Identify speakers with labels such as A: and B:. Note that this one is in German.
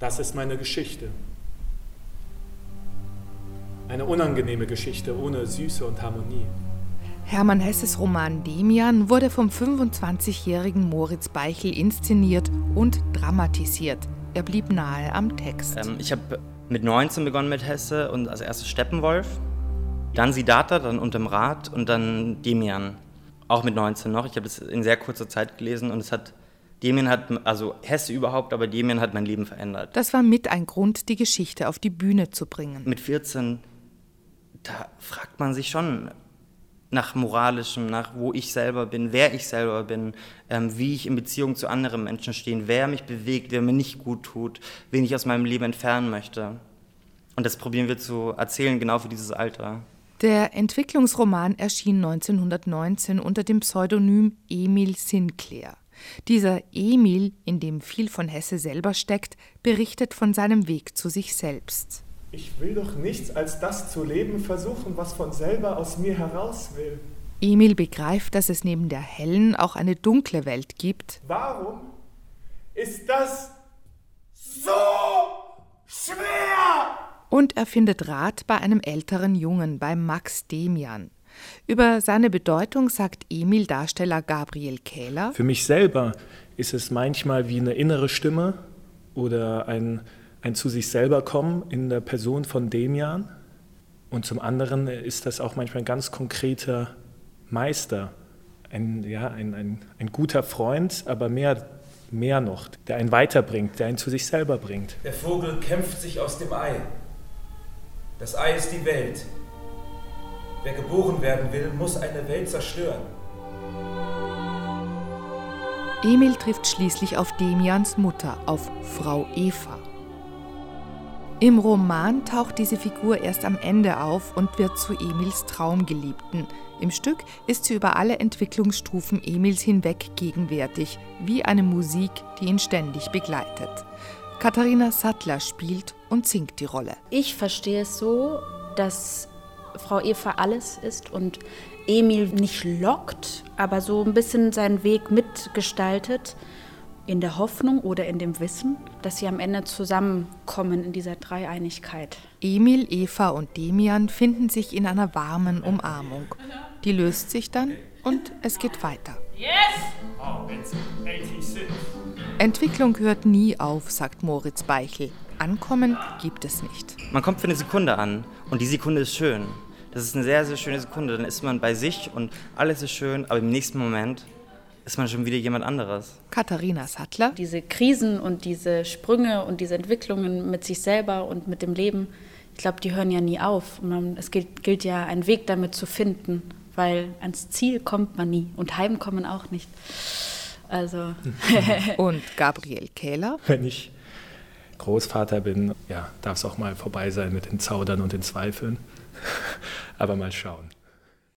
A: Das ist meine Geschichte. Eine unangenehme Geschichte ohne Süße und Harmonie.
B: Hermann Hesses Roman Demian wurde vom 25-jährigen Moritz Beichel inszeniert und dramatisiert. Er blieb nahe am Text.
C: Ähm, ich habe mit 19 begonnen mit Hesse und als erstes Steppenwolf, dann Siddhartha, dann Unterm Rad und dann Demian. Auch mit 19 noch. Ich habe es in sehr kurzer Zeit gelesen und es hat Demian hat, also Hesse überhaupt, aber Demian hat mein Leben verändert.
B: Das war mit ein Grund, die Geschichte auf die Bühne zu bringen.
C: Mit 14, da fragt man sich schon, nach moralischem, nach wo ich selber bin, wer ich selber bin, ähm, wie ich in Beziehung zu anderen Menschen stehe, wer mich bewegt, wer mir nicht gut tut, wen ich aus meinem Leben entfernen möchte. Und das probieren wir zu erzählen, genau für dieses Alter.
B: Der Entwicklungsroman erschien 1919 unter dem Pseudonym Emil Sinclair. Dieser Emil, in dem viel von Hesse selber steckt, berichtet von seinem Weg zu sich selbst.
A: Ich will doch nichts als das zu leben versuchen, was von selber aus mir heraus will.
B: Emil begreift, dass es neben der hellen auch eine dunkle Welt gibt.
A: Warum ist das so schwer?
B: Und er findet Rat bei einem älteren Jungen, bei Max Demian. Über seine Bedeutung sagt Emil Darsteller Gabriel Kähler.
A: Für mich selber ist es manchmal wie eine innere Stimme oder ein ein zu sich selber kommen in der Person von Demian. Und zum anderen ist das auch manchmal ein ganz konkreter Meister, ein, ja, ein, ein, ein guter Freund, aber mehr, mehr noch, der einen weiterbringt, der einen zu sich selber bringt.
D: Der Vogel kämpft sich aus dem Ei. Das Ei ist die Welt. Wer geboren werden will, muss eine Welt zerstören.
B: Emil trifft schließlich auf Demians Mutter, auf Frau Eva. Im Roman taucht diese Figur erst am Ende auf und wird zu Emils Traumgeliebten. Im Stück ist sie über alle Entwicklungsstufen Emils hinweg gegenwärtig, wie eine Musik, die ihn ständig begleitet. Katharina Sattler spielt und singt die Rolle.
E: Ich verstehe es so, dass Frau Eva alles ist und Emil nicht lockt, aber so ein bisschen seinen Weg mitgestaltet in der Hoffnung oder in dem Wissen, dass sie am Ende zusammenkommen in dieser Dreieinigkeit.
B: Emil, Eva und Demian finden sich in einer warmen Umarmung. Die löst sich dann und es geht weiter. Entwicklung hört nie auf, sagt Moritz Beichel. Ankommen gibt es nicht.
C: Man kommt für eine Sekunde an und die Sekunde ist schön. Das ist eine sehr, sehr schöne Sekunde. Dann ist man bei sich und alles ist schön, aber im nächsten Moment ist man schon wieder jemand anderes.
B: Katharina Sattler.
E: Diese Krisen und diese Sprünge und diese Entwicklungen mit sich selber und mit dem Leben, ich glaube, die hören ja nie auf. Man, es gilt, gilt ja, einen Weg damit zu finden, weil ans Ziel kommt man nie und heimkommen auch nicht. Also.
B: und Gabriel Kähler.
A: Wenn ich Großvater bin, ja, darf es auch mal vorbei sein mit den Zaudern und den Zweifeln. Aber mal schauen.